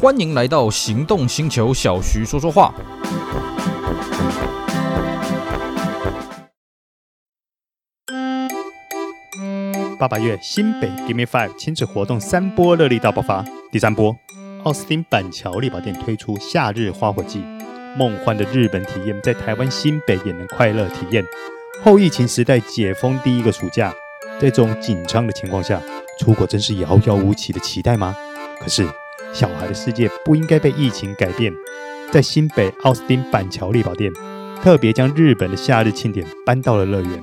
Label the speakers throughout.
Speaker 1: 欢迎来到行动星球，小徐说说话。
Speaker 2: 八八月新北 Give Me Five 亲子活动三波热力大爆发，第三波，奥斯汀板桥丽宝店推出夏日花火季，梦幻的日本体验在台湾新北也能快乐体验。后疫情时代解封第一个暑假，在这种紧张的情况下，出国真是遥遥无期的期待吗？可是，小孩的世界不应该被疫情改变。在新北奥斯汀板桥丽宝店，特别将日本的夏日庆典搬到了乐园，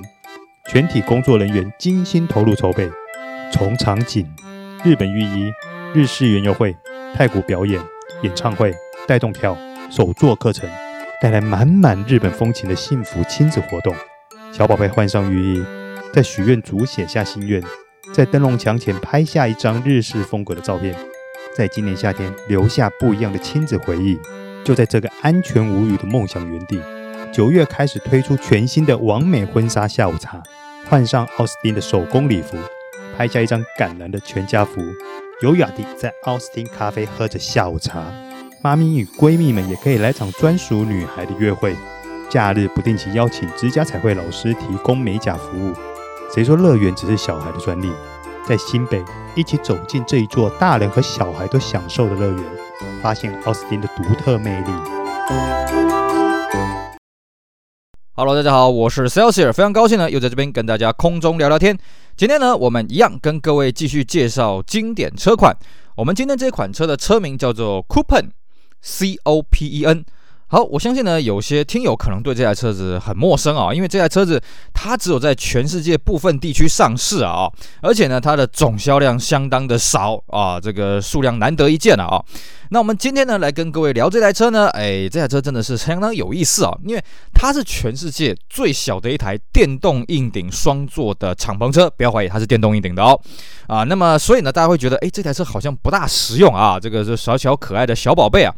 Speaker 2: 全体工作人员精心投入筹备，从场景、日本浴衣、日式园游会、太鼓表演、演唱会、带动跳、手作课程，带来满满日本风情的幸福亲子活动。小宝贝换上浴衣，在许愿竹写下心愿。在灯笼墙前拍下一张日式风格的照片，在今年夏天留下不一样的亲子回忆。就在这个安全无虞的梦想园地，九月开始推出全新的完美婚纱下午茶，换上奥斯汀的手工礼服，拍下一张感人的全家福，优雅地在奥斯汀咖啡喝着下午茶。妈咪与闺蜜们也可以来场专属女孩的约会。假日不定期邀请指甲彩绘老师提供美甲服务。谁说乐园只是小孩的专利？在新北，一起走进这一座大人和小孩都享受的乐园，发现奥斯汀的独特魅力。
Speaker 1: Hello，大家好，我是 Celsius，非常高兴呢，又在这边跟大家空中聊聊天。今天呢，我们一样跟各位继续介绍经典车款。我们今天这款车的车名叫做 Copen，C O P E N。好，我相信呢，有些听友可能对这台车子很陌生啊，因为这台车子它只有在全世界部分地区上市啊，而且呢，它的总销量相当的少啊，这个数量难得一见了啊。那我们今天呢，来跟各位聊这台车呢，哎，这台车真的是相当有意思啊，因为它是全世界最小的一台电动硬顶双座的敞篷车，不要怀疑它是电动硬顶的哦，啊，那么所以呢，大家会觉得，哎，这台车好像不大实用啊，这个是小小可爱的小宝贝啊。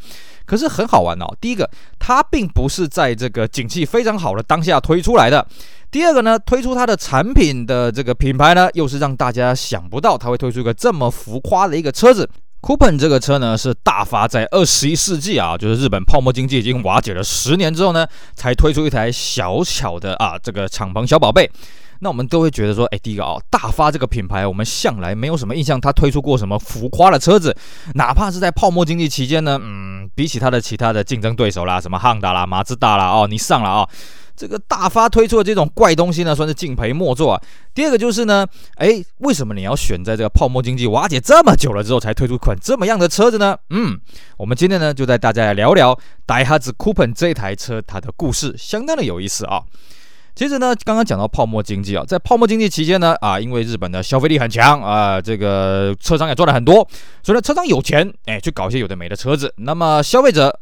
Speaker 1: 可是很好玩哦。第一个，它并不是在这个景气非常好的当下推出来的；第二个呢，推出它的产品的这个品牌呢，又是让大家想不到它会推出一个这么浮夸的一个车子。Copen 这个车呢，是大发在二十一世纪啊，就是日本泡沫经济已经瓦解了十年之后呢，才推出一台小巧的啊这个敞篷小宝贝。那我们都会觉得说，哎，第一个、哦，大发这个品牌，我们向来没有什么印象，它推出过什么浮夸的车子，哪怕是在泡沫经济期间呢，嗯，比起它的其他的竞争对手啦，什么汉达啦、马自达啦，哦，你上了啊、这个大发推出的这种怪东西呢，算是敬陪末座啊。第二个就是呢，哎，为什么你要选在这个泡沫经济瓦解这么久了之后才推出款这么样的车子呢？嗯，我们今天呢就带大家来聊聊 Daihatsu Copen 这台车它的故事，相当的有意思啊。其实呢，刚刚讲到泡沫经济啊，在泡沫经济期间呢，啊，因为日本的消费力很强啊，这个车商也赚了很多，所以呢，车商有钱，哎，去搞一些有的没的车子，那么消费者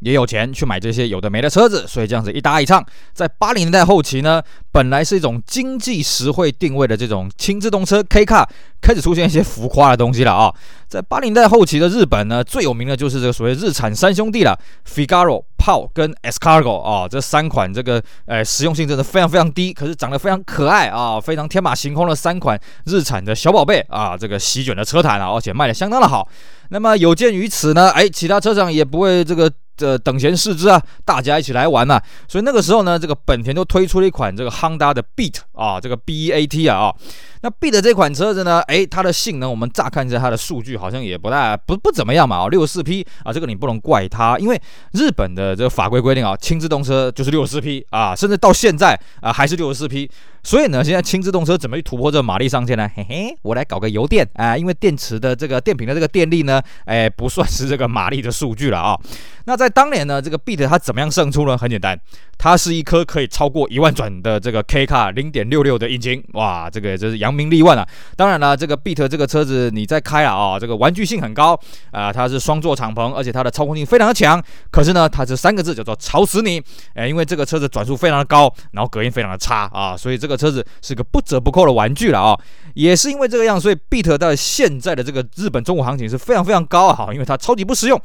Speaker 1: 也有钱去买这些有的没的车子，所以这样子一搭一唱，在八零年代后期呢，本来是一种经济实惠定位的这种轻自动车 K Car。开始出现一些浮夸的东西了啊！在八零代后期的日本呢，最有名的就是这个所谓日产三兄弟了，Figaro、炮跟 Escargo 啊，这三款这个诶实用性真的非常非常低，可是长得非常可爱啊，非常天马行空的三款日产的小宝贝啊，这个席卷的车坛啊，而且卖的相当的好。那么有鉴于此呢，哎，其他车厂也不会这个呃等闲视之啊，大家一起来玩呐。所以那个时候呢，这个本田就推出了一款这个 Honda 的 Beat 啊，这个 B E A T 啊啊。那 Beat 这款车子呢？诶，它的性能我们乍看一下它的数据好像也不大不不怎么样嘛啊，六十四匹啊，这个你不能怪它，因为日本的这个法规规定啊，轻自动车就是六十四匹啊，甚至到现在啊还是六十四匹。所以呢，现在轻自动车怎么去突破这个马力上限呢？嘿嘿，我来搞个油电啊，因为电池的这个电瓶的这个电力呢，诶，不算是这个马力的数据了啊。那在当年呢，这个 Beat 它怎么样胜出呢？很简单，它是一颗可以超过一万转的这个 K 卡零点六六的引擎，哇，这个就是扬名立万啊。当然了，这个 Beat 这个车子你在开啊，啊，这个玩具性很高啊，它是双座敞篷，而且它的操控性非常的强。可是呢，它这三个字叫做吵死你，哎，因为这个车子转速非常的高，然后隔音非常的差啊，所以这个。车子是个不折不扣的玩具了啊，也是因为这个样，所以 Beat 在现在的这个日本中国行情是非常非常高啊，因为它超级不实用。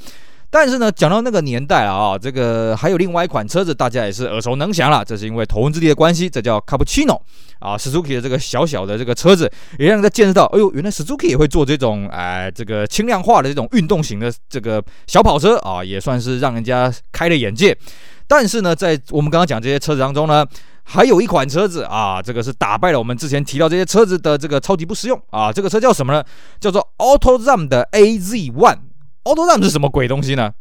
Speaker 1: 但是呢，讲到那个年代啊，这个还有另外一款车子，大家也是耳熟能详了。这是因为头文字 D 的关系，这叫 Cappuccino 啊，Suzuki 的这个小小的这个车子，也让人家见识到，哎呦，原来 Suzuki 也会做这种哎、这个轻量化的这种运动型的这个小跑车啊，也算是让人家开了眼界。但是呢，在我们刚刚讲这些车子当中呢，还有一款车子啊，这个是打败了我们之前提到这些车子的这个超级不实用啊，这个车叫什么呢？叫做 AutoZone 的 AZ One。凹凸蛋是什么鬼东西呢？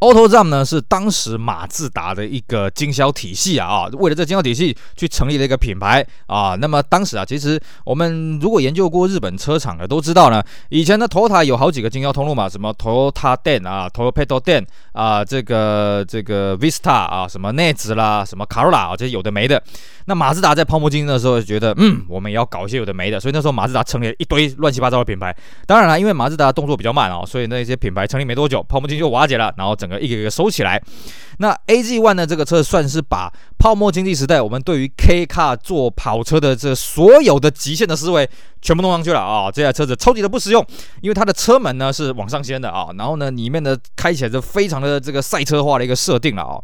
Speaker 1: AutoZam 呢是当时马自达的一个经销体系啊啊，为了这经销体系去成立了一个品牌啊。那么当时啊，其实我们如果研究过日本车厂的都知道呢，以前的 Toyota 有好几个经销通路嘛，什么 Toyota Den 啊，Toyota Den 啊，这个这个 Vista 啊，什么 Nez 啦，什么 Corolla 啊，这些有的没的。那马自达在泡沫经济的时候就觉得，嗯，我们也要搞一些有的没的，所以那时候马自达成立了一堆乱七八糟的品牌。当然了，因为马自达动作比较慢哦，所以那些品牌成立没多久，泡沫经就瓦解了，然后整。一个一个收起来，那 AZ One 呢？这个车算是把泡沫经济时代我们对于 K Car 做跑车的这所有的极限的思维全部弄上去了啊！这台车子超级的不实用，因为它的车门呢是往上掀的啊，然后呢里面的开起来就非常的这个赛车化的一个设定了啊。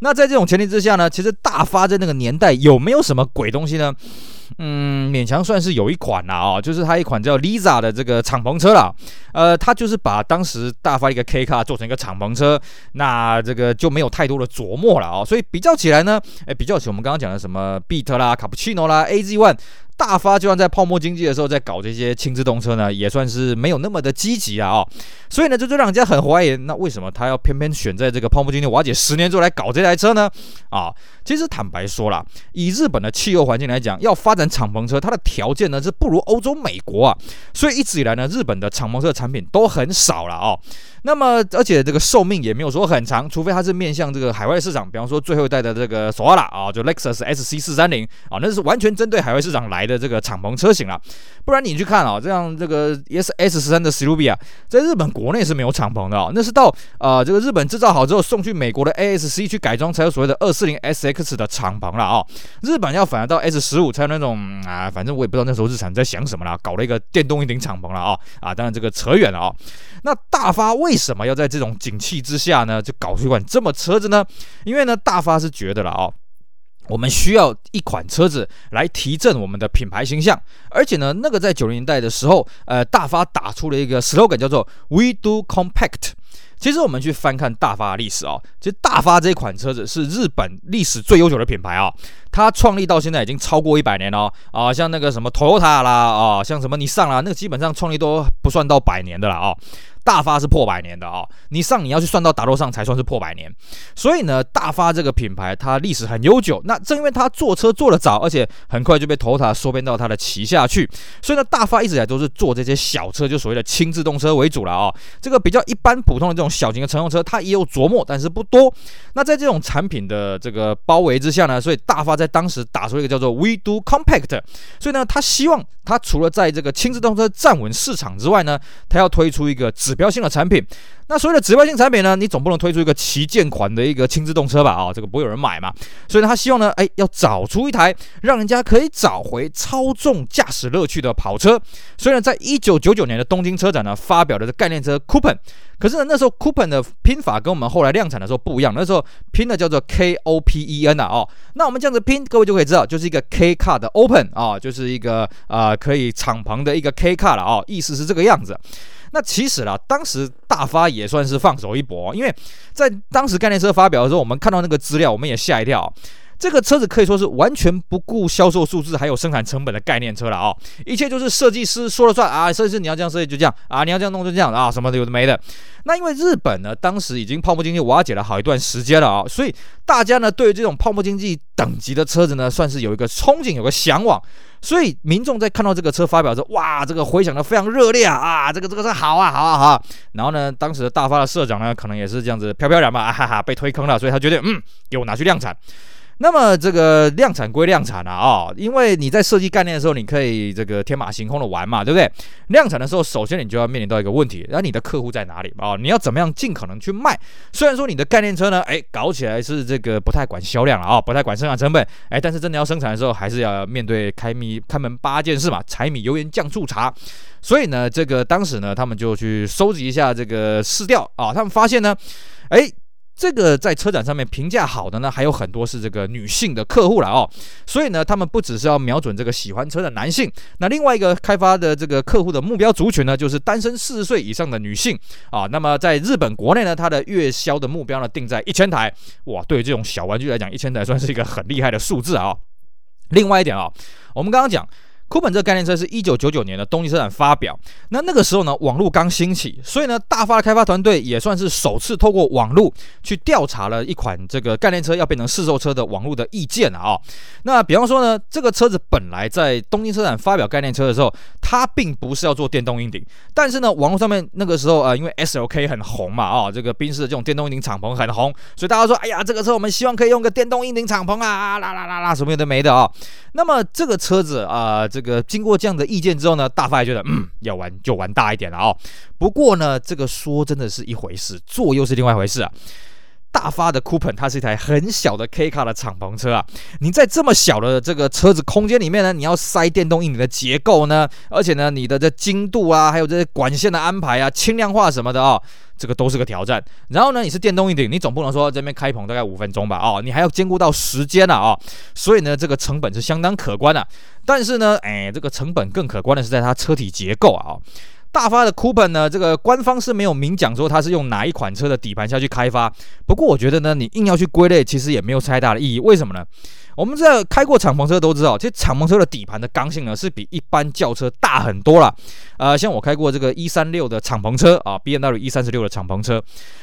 Speaker 1: 那在这种前提之下呢，其实大发在那个年代有没有什么鬼东西呢？嗯，勉强算是有一款啦，哦，就是它一款叫 Lisa 的这个敞篷车啦。呃，它就是把当时大发一个 K 卡做成一个敞篷车，那这个就没有太多的琢磨了哦。所以比较起来呢，哎，比较起我们刚刚讲的什么 Beat 啦、Cappuccino 啦、AZ One。大发就算在泡沫经济的时候，在搞这些轻自动车呢，也算是没有那么的积极啊，哦，所以呢，这就让人家很怀疑，那为什么他要偏偏选在这个泡沫经济瓦解十年之后来搞这台车呢？啊，其实坦白说啦，以日本的气候环境来讲，要发展敞篷车，它的条件呢是不如欧洲、美国啊，所以一直以来呢，日本的敞篷车产品都很少了哦。那么，而且这个寿命也没有说很长，除非它是面向这个海外市场，比方说最后一代的这个索拉啊，就 Lexus SC 四三零啊，那是完全针对海外市场来的这个敞篷车型了。不然你去看啊，这样这个 S S 十三的 Silvia 在日本国内是没有敞篷的啊，那是到啊这个日本制造好之后送去美国的 ASC 去改装才有所谓的二四零 X 的敞篷了啊。日本要反而到 S 十五才有那种啊，反正我也不知道那时候日产在想什么了，搞了一个电动一顶敞篷了啊啊，当然这个扯远了啊。那大发为什么要在这种景气之下呢，就搞出一款这么车子呢？因为呢，大发是觉得了哦，我们需要一款车子来提振我们的品牌形象，而且呢，那个在九零年代的时候，呃，大发打出了一个 slogan 叫做 “We do compact”。其实我们去翻看大发历史啊，其实大发这款车子是日本历史最悠久的品牌啊，它创立到现在已经超过一百年了啊，像那个什么 Toyota 啦啊，像什么尼桑啦，那个基本上创立都不算到百年的了啊。大发是破百年的啊、你上你要去算到达洛上才算是破百年，所以呢，大发这个品牌它历史很悠久。那正因为它做车做得早，而且很快就被 Toyota 收编到它的旗下去，所以呢，大发一直以来都是做这些小车，就所谓的轻自动车为主了啊、这个比较一般普通的这种小型的乘用车，它也有琢磨，但是不多。那在这种产品的这个包围之下呢，所以大发在当时打出一个叫做 We Do Compact，所以呢，他希望他除了在这个轻自动车站稳市场之外呢，他要推出一个指标性的产品，那所谓的指标性产品呢，你总不能推出一个旗舰款的一个轻自动车吧？啊、这个不会有人买嘛。所以呢，他希望呢，哎，要找出一台让人家可以找回操纵驾驶乐趣的跑车。所以呢，在一九九九年的东京车展呢，发表的概念车 Coupé。可是呢，那时候 Coupé 的拼法跟我们后来量产的时候不一样，那时候拼的叫做 K O P E N 啊。哦，那我们这样子拼，各位就可以知道，就是一个 K Car 的 Open 啊、就是一个啊、可以敞篷的一个 K Car 了啊、哦，意思是这个样子。那其实啦，当时大发也算是放手一搏，因为在当时概念车发表的时候，我们看到那个资料，我们也吓一跳。这个车子可以说是完全不顾销售数字还有生产成本的概念车了啊！一切就是设计师说了算啊，设计师你要这样设计就这样啊，你要这样弄就这样啊，什么的有的没的。那因为日本呢，当时已经泡沫经济瓦解了好一段时间了啊，所以大家呢对于这种泡沫经济等级的车子呢，算是有一个憧憬，有个向往。所以民众在看到这个车发表之后，哇，这个回响的非常热烈啊！啊，这个这个车好啊，好啊，好啊。然后呢，当时的大发的社长呢，可能也是这样子飘飘然吧，啊哈哈，被推坑了，所以他决定，嗯，给我拿去量产。那么这个量产归量产啊，哦，因为你在设计概念的时候，你可以这个天马行空的玩嘛，对不对？量产的时候，首先你就要面临到一个问题，那你的客户在哪里啊，哦？你要怎么样尽可能去卖？虽然说你的概念车呢，哎，搞起来是这个不太管销量了啊，不太管生产成本，哎，但是真的要生产的时候，还是要面对开米开门八件事嘛，柴米油盐酱醋茶。所以呢，这个当时呢，他们就去收集一下这个市调啊，他们发现呢，哎。这个在车展上面评价好的呢，还有很多是这个女性的客户了哦，所以呢，他们不只是要瞄准这个喜欢车的男性，那另外一个开发的这个客户的目标族群呢，就是单身四十岁以上的女性啊。那么在日本国内呢，它的月销的目标呢定在一千台，哇，对于这种小玩具来讲，一千台算是一个很厉害的数字啊。另外一点啊，我们刚刚讲。酷本这个概念车是一九九九年的东京车展发表，那那个时候呢，网络刚兴起，所以呢，大发的开发团队也算是首次透过网络去调查了一款这个概念车要变成试售车的网络的意见啊、哦。那比方说呢，这个车子本来在东京车展发表概念车的时候，它并不是要做电动硬顶，但是呢，网络上面那个时候啊、呃，因为 SLK 很红嘛，啊、这个宾士的这种电动硬顶敞篷很红，所以大家说，哎呀，这个车我们希望可以用个电动硬顶敞篷啊，啦啦啦啦，什么有的没的啊、那么这个车子啊、这个经过这样的意见之后呢，大发也觉得，嗯，要玩就玩大一点了哦。不过呢，这个说真的是一回事，做又是另外一回事啊。大发的 Coupé 它是一台很小的 K 卡的敞篷车啊，你在这么小的这个车子空间里面呢，你要塞电动硬顶的结构呢，而且呢，你的这精度啊，还有这些管线的安排啊，轻量化什么的哦，这个都是个挑战。然后呢，你是电动硬顶，你总不能说这边开棚大概五分钟吧？哦，你还要兼顾到时间啊，哦，所以呢，这个成本是相当可观的。但是呢，哎，这个成本更可观的是在它车体结构啊，哦。大发的 Coupé 呢，这个官方是没有明讲说它是用哪一款车的底盘下去开发。不过我觉得呢，你硬要去归类，其实也没有太大的意义。为什么呢？我们在开过敞篷车都知道，其实敞篷车的底盘的刚性呢是比一般轿车大很多了。呃，像我开过这个一三六的敞篷车啊，BMW 一三十六的敞篷车，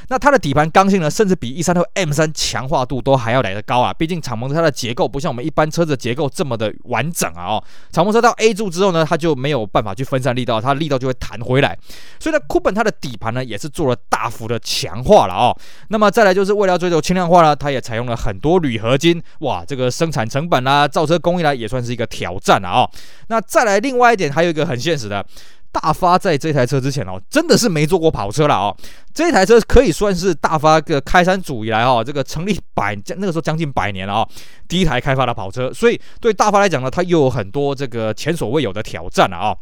Speaker 1: 那它的底盘刚性呢，甚至比一三六 M 三强化度都还要来得高啊。毕竟敞篷车它的结构不像我们一般车子的结构这么的完整啊。哦，敞篷车到 A 柱之后呢，它就没有办法去分散力道，它力道就会弹回来。所以呢，Coupé 它的底盘呢也是做了大幅的强化了哦。那么再来就是为了追求轻量化呢，它也采用了很多铝合金，哇，这个。生产成本啊，造车工艺来也算是一个挑战啊、哦。那再来另外一点，还有一个很现实的，大发在这台车之前哦，真的是没坐过跑车了哦。这台车可以算是大发个开山祖以来哦，这个成立百那个时候将近百年了啊、哦，第一台开发的跑车。所以对大发来讲呢，它又有很多这个前所未有的挑战了啊、哦。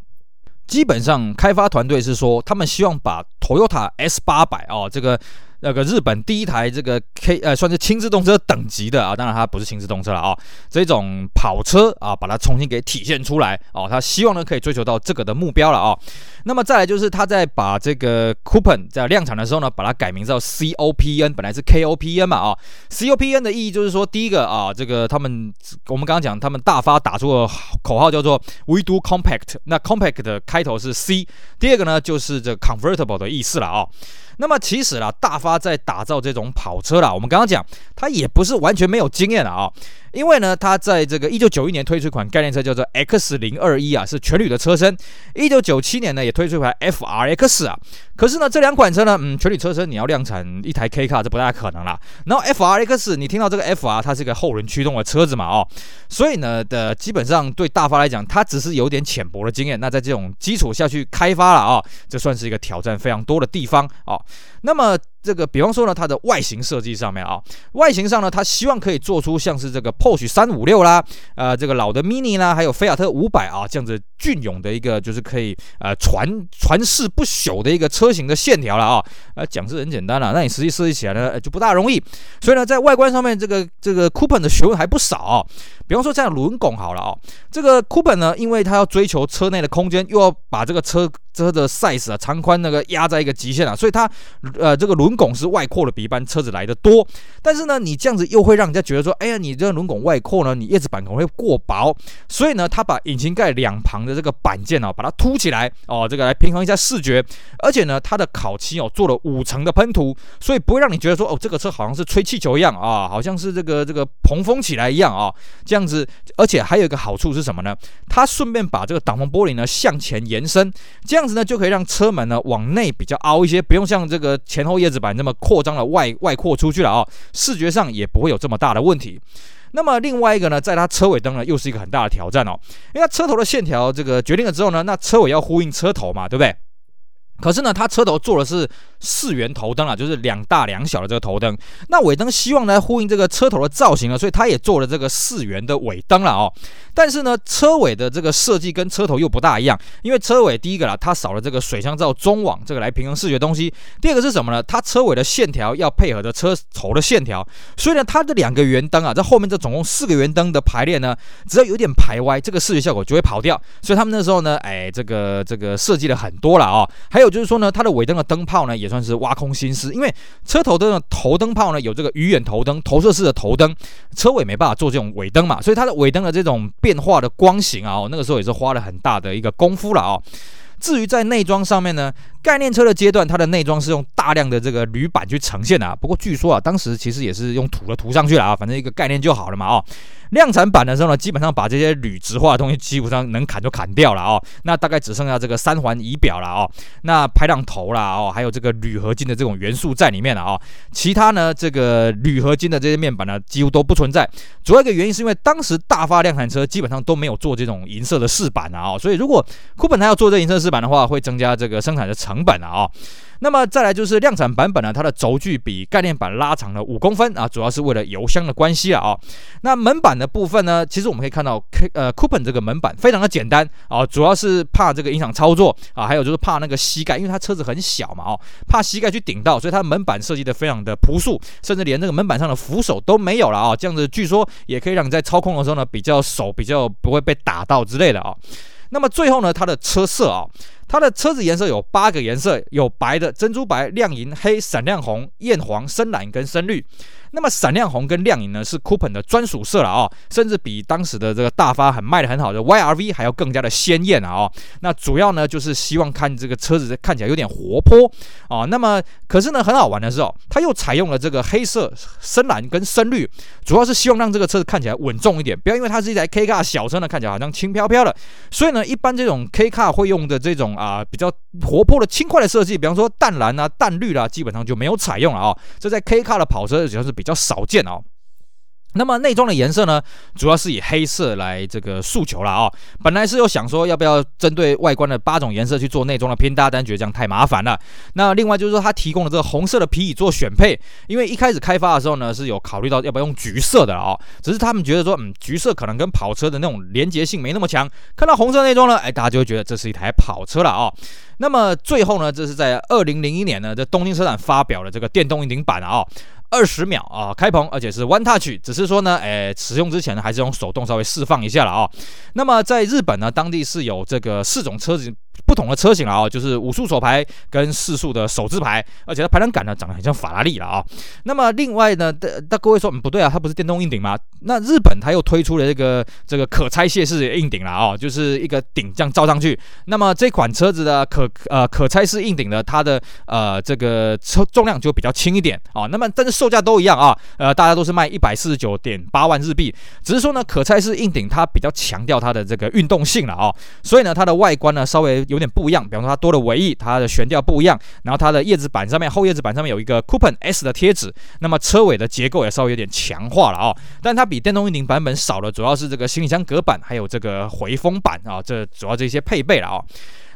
Speaker 1: 基本上开发团队是说，他们希望把 Toyota S 八百哦这个。那个日本第一台这个 K 呃算是轻自动车等级的啊，当然它不是轻自动车了啊，这种跑车啊，把它重新给体现出来哦，他希望呢可以追求到这个的目标了啊。那么再来就是他在把这个 Coupon 在量产的时候呢，把它改名叫 COPN，本来是 KOPN 嘛啊，COPN 的意义就是说第一个啊，这个他们我们刚刚讲他们大发打出的口号叫做 We do compact，那 compact 的开头是 C，第二个呢就是这 convertible 的意思了啊。那么其实啦，大发在打造这种跑车啦，我们刚刚讲，他也不是完全没有经验的啊。因为呢，它在这个一九九一年推出一款概念车，叫做 X 零二一啊，是全铝的车身。一九九七年呢，也推出一款 FRX 啊。可是呢，这两款车呢，嗯，全铝车身你要量产一台 K 卡这不大可能啦。然后 FRX，你听到这个 FR，它是一个后轮驱动的车子嘛，哦，所以呢的基本上对大发来讲，它只是有点浅薄的经验。那在这种基础下去开发了啊、哦，这算是一个挑战非常多的地方哦。那么。这个比方说呢，它的外形设计上面啊，外形上呢，它希望可以做出像是这个 Porsche 三五六啦，呃，这个老的 Mini 啦，还有菲亚特五百啊这样子隽永的一个就是可以呃传传世不朽的一个车型的线条了啊，呃，讲是很简单了，那你实际设计起来呢就不大容易，所以呢，在外观上面这个这个 Coupé 的学问还不少啊。比方说这样轮拱好了啊，这个 Coupé 呢，因为它要追求车内的空间，又要把这个车车的 size 啊长宽那个压在一个极限啊，所以它呃这个轮拱是外扩的比一般车子来的多。但是呢，你这样子又会让人家觉得说，哎呀，你这个轮拱外扩呢，你叶子板可能会过薄。所以呢，它把引擎盖两旁的这个板件哦，把它凸起来哦，这个来平衡一下视觉。而且呢，它的烤漆哦做了五层的喷涂，所以不会让你觉得说，哦，这个车好像是吹气球一样啊，好像是这个这个蓬风起来一样啊，这样。这样子，而且还有一个好处是什么呢？它顺便把这个挡风玻璃呢向前延伸，这样子呢就可以让车门呢往内比较凹一些，不用像这个前后叶子板那么扩张了外外扩出去了啊、哦，视觉上也不会有这么大的问题。那么另外一个呢，在它车尾灯呢，又是一个很大的挑战哦，因为它车头的线条这个决定了之后呢，那车尾要呼应车头嘛，对不对？可是呢，它车头做的是四圆头灯啊，就是两大两小的这个头灯。那尾灯希望呢呼应这个车头的造型啊，所以它也做了这个四圆的尾灯了哦。但是呢，车尾的这个设计跟车头又不大一样，因为车尾第一个啦，它少了这个水箱罩中网这个来平衡视觉东西。第二个是什么呢？它车尾的线条要配合着车头的线条，所以呢，它的两个圆灯啊，在后面这总共四个圆灯的排列呢，只要有点排歪，这个视觉效果就会跑掉。所以他们那时候呢，哎，这个这个设计了很多了哦。还有就是说呢，它的尾灯的灯泡呢，也算是挖空心思，因为车头灯的头灯泡呢，有这个鱼眼头灯、投射式的头灯，车尾没办法做这种尾灯嘛，所以它的尾灯的这种变变化的光型啊，那个时候也是花了很大的一个功夫了啊。至于在内装上面呢，概念车的阶段，它的内装是用大量的这个铝板去呈现的啊。不过据说啊，当时其实也是用土的涂上去了啊，反正一个概念就好了嘛哦。量产版的时候呢，基本上把这些铝质化的东西基本上能砍就砍掉了哦。那大概只剩下这个三环仪表了哦，那排挡头啦哦，还有这个铝合金的这种元素在里面了哦。其他呢，这个铝合金的这些面板呢，几乎都不存在。主要一个原因是因为当时大发量产车基本上都没有做这种银色的饰板啊哦，所以如果库本他要做这银色饰板的话，会增加这个生产的成本啊。那么再来就是量产版本呢，它的轴距比概念版拉长了五公分啊，主要是为了油箱的关系了啊。那门板的部分呢，其实我们可以看到呃 Coupé 这个门板非常的简单啊，主要是怕这个影响操作啊，还有就是怕那个膝盖，因为它车子很小嘛哦，怕膝盖去顶到，所以它门板设计的非常的朴素，甚至连这个门板上的扶手都没有了啊，这样子据说也可以让你在操控的时候呢，比较手比较不会被打到之类的啊。那么最后呢，它的车色啊。它的车子颜色有八个颜色，有白的、珍珠白、亮银、黑、闪亮红、艳黄、深蓝跟深绿。那么闪亮红跟亮银呢，是 Coupé 的专属色了啊、哦，甚至比当时的这个大发很卖的很好的 YRV 还要更加的鲜艳啊、哦。那主要呢就是希望看这个车子看起来有点活泼啊、那么可是呢很好玩的是哦，它又采用了这个黑色、深蓝跟深绿，主要是希望让这个车子看起来稳重一点，不要因为它是一台 K car 小车呢，看起来好像轻飘飘的。所以呢，一般这种 K car 会用的这种。啊，比较活泼的轻快的设计，比方说淡蓝啊、淡绿啦、基本上就没有采用了啊、这在 K 卡的跑车主要是比较少见哦。那么内装的颜色呢，主要是以黑色来这个诉求了啊、本来是有想说要不要针对外观的八种颜色去做内装的拼搭，但觉得这样太麻烦了。那另外就是说，它提供了这个红色的皮椅做选配，因为一开始开发的时候呢，是有考虑到要不要用橘色的啊、哦。只是他们觉得说，嗯，橘色可能跟跑车的那种连结性没那么强。看到红色内装呢，哎，大家就会觉得这是一台跑车了啊、哦。那么最后呢，这是在二零零一年呢，在东京车展发表了这个电动引擎版啊、二十秒啊，开棚，而且是 One Touch，只是说呢，诶，使用之前呢，还是用手动稍微释放一下了啊。那么在日本呢，当地是有这个四种车子。不同的车型了啊，就是五速手排跟四速的手自排，而且它排档杆呢长得很像法拉利了啊。那么另外呢，大各位说，嗯，不对啊，它不是电动硬顶吗？那日本它又推出了这个这个可拆卸式硬顶了啊，就是一个顶这样罩上去。那么这款车子的可呃可拆式硬顶呢，它的呃这个车重量就比较轻一点啊。那么但是售价都一样啊，呃大家都是卖一百四十九点八万日币，只是说呢可拆式硬顶它比较强调它的这个运动性了啊，所以呢它的外观呢稍微。有有点不一样，比方说它多了尾翼，它的悬吊不一样，然后它的叶子板上面后叶子板上面有一个 Coupé S 的贴纸，那么车尾的结构也稍微有点强化了啊、哦，但它比电动硬顶版本少了，主要是这个行李箱隔板还有这个回风板啊、这主要这些配备了啊、哦。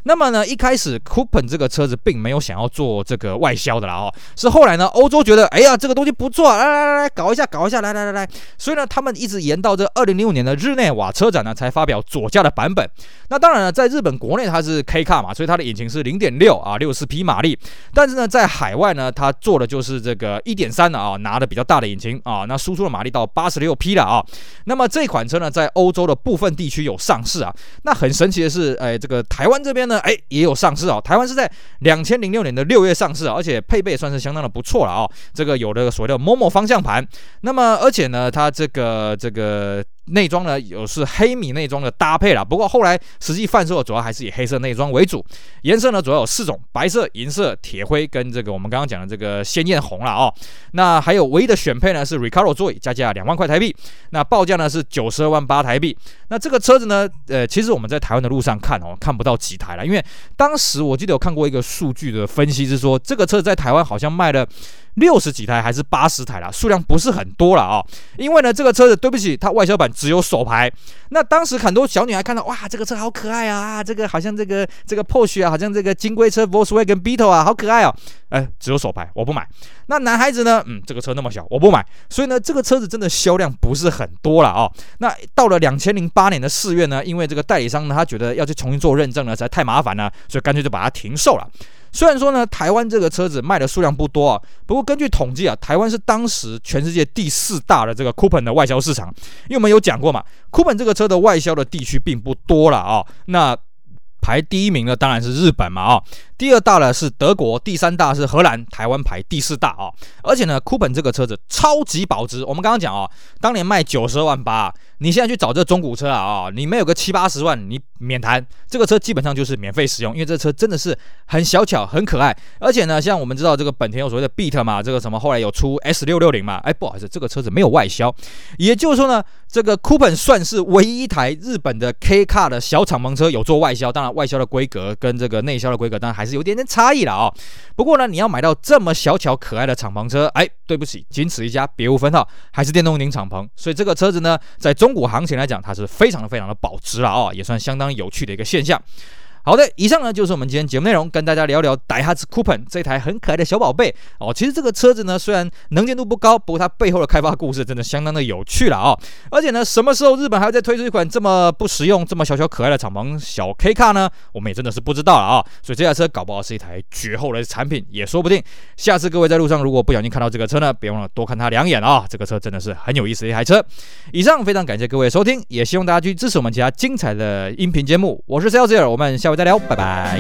Speaker 1: 那么呢，一开始 Coupé 这个车子并没有想要做这个外销的啦哦，是后来呢，欧洲觉得，哎呀，这个东西不错，来来来来，搞一下，搞一下，来来来来，所以呢，他们一直延到这二零零五年的日内瓦车展呢，才发表左驾的版本。那当然了，在日本国内它是 K 车嘛，所以它的引擎是零点六啊，六十匹马力。但是呢，在海外呢，它做的就是这个一点三的啊，拿的比较大的引擎啊，那输出的马力到八十六匹了啊。那么这款车呢，在欧洲的部分地区有上市啊。那很神奇的是，哎，这个台湾这边呢。哎，也有上市哦。台湾是在两千零六年的六月上市，而且配备算是相当的不错了哦。这个有的所谓的 MOMO 方向盘，那么而且呢，它这个这个。内装呢有是黑米内装的搭配啦，不过后来实际贩售主要还是以黑色内装为主。颜色呢主要有四种：白色、银色、铁灰跟这个我们刚刚讲的这个鲜艳红了哦。那还有唯一的选配呢是 Recaro 座椅，加价两万块台币。那报价呢是九十二万八台币。那这个车子呢，呃，其实我们在台湾的路上看哦，看不到几台了，因为当时我记得有看过一个数据的分析是说，这个车子在台湾好像卖了。六十几台还是八十台啦，数量不是很多了啊、哦。因为呢，这个车子对不起，它外销版只有手排。那当时很多小女孩看到，哇，这个车好可爱啊，这个好像这个这个 Porsche 啊，好像这个金龟车 Volkswagen Beetle 啊，好可爱哦。哎，只有手排，我不买。那男孩子呢？嗯，这个车那么小，我不买。所以呢，这个车子真的销量不是很多了、哦。那到了两千零八年的四月呢，因为这个代理商呢，他觉得要去重新做认证呢，实在太麻烦了，所以干脆就把它停售了。虽然说呢，台湾这个车子卖的数量不多啊，不过根据统计啊，台湾是当时全世界第四大的这个 Coupé 的外销市场。因为我们有讲过嘛，Coupé 这个车的外销的地区并不多了啊。那排第一名的当然是日本嘛啊，第二大呢是德国，第三大是荷兰，台湾排第四大啊。而且呢，Coupé 这个车子超级保值，我们刚刚讲啊，当年卖九十二万八。你现在去找这中古车啊啊，你没有个七八十万，你免谈。这个车基本上就是免费使用，因为这车真的是很小巧、很可爱。而且呢，像我们知道这个本田有所谓的 Beat 嘛，这个什么后来有出 S 六六零嘛，哎，不好意思，这个车子没有外销。也就是说呢，这个 Coupé 算是唯一一台日本的 K Car 的小敞篷车有做外销。当然，外销的规格跟这个内销的规格当然还是有点点差异了啊。不过呢，你要买到这么小巧可爱的敞篷车，哎，对不起，仅此一家，别无分号，还是电动顶敞篷。所以这个车子呢，在中古行情来讲，它是非常非常的保值了啊，也算相当有趣的一个现象。好的，以上呢就是我们今天节目内容，跟大家聊聊 Daihatsu Coupé 这台很可爱的小宝贝哦。其实这个车子呢，虽然能见度不高，不过它背后的开发故事真的相当的有趣了啊、而且呢，什么时候日本还会再推出一款这么不实用、这么小小可爱的敞篷小 K Car 呢？我们也真的是不知道了啊、所以这台车搞不好是一台绝后的产品，也说不定。下次各位在路上如果不小心看到这个车呢，别忘了多看它两眼啊、这个车真的是很有意思的一台车。以上非常感谢各位收听，也希望大家去支持我们其他精彩的音频节目。我是 Celsius，我们下下回再聊，拜拜。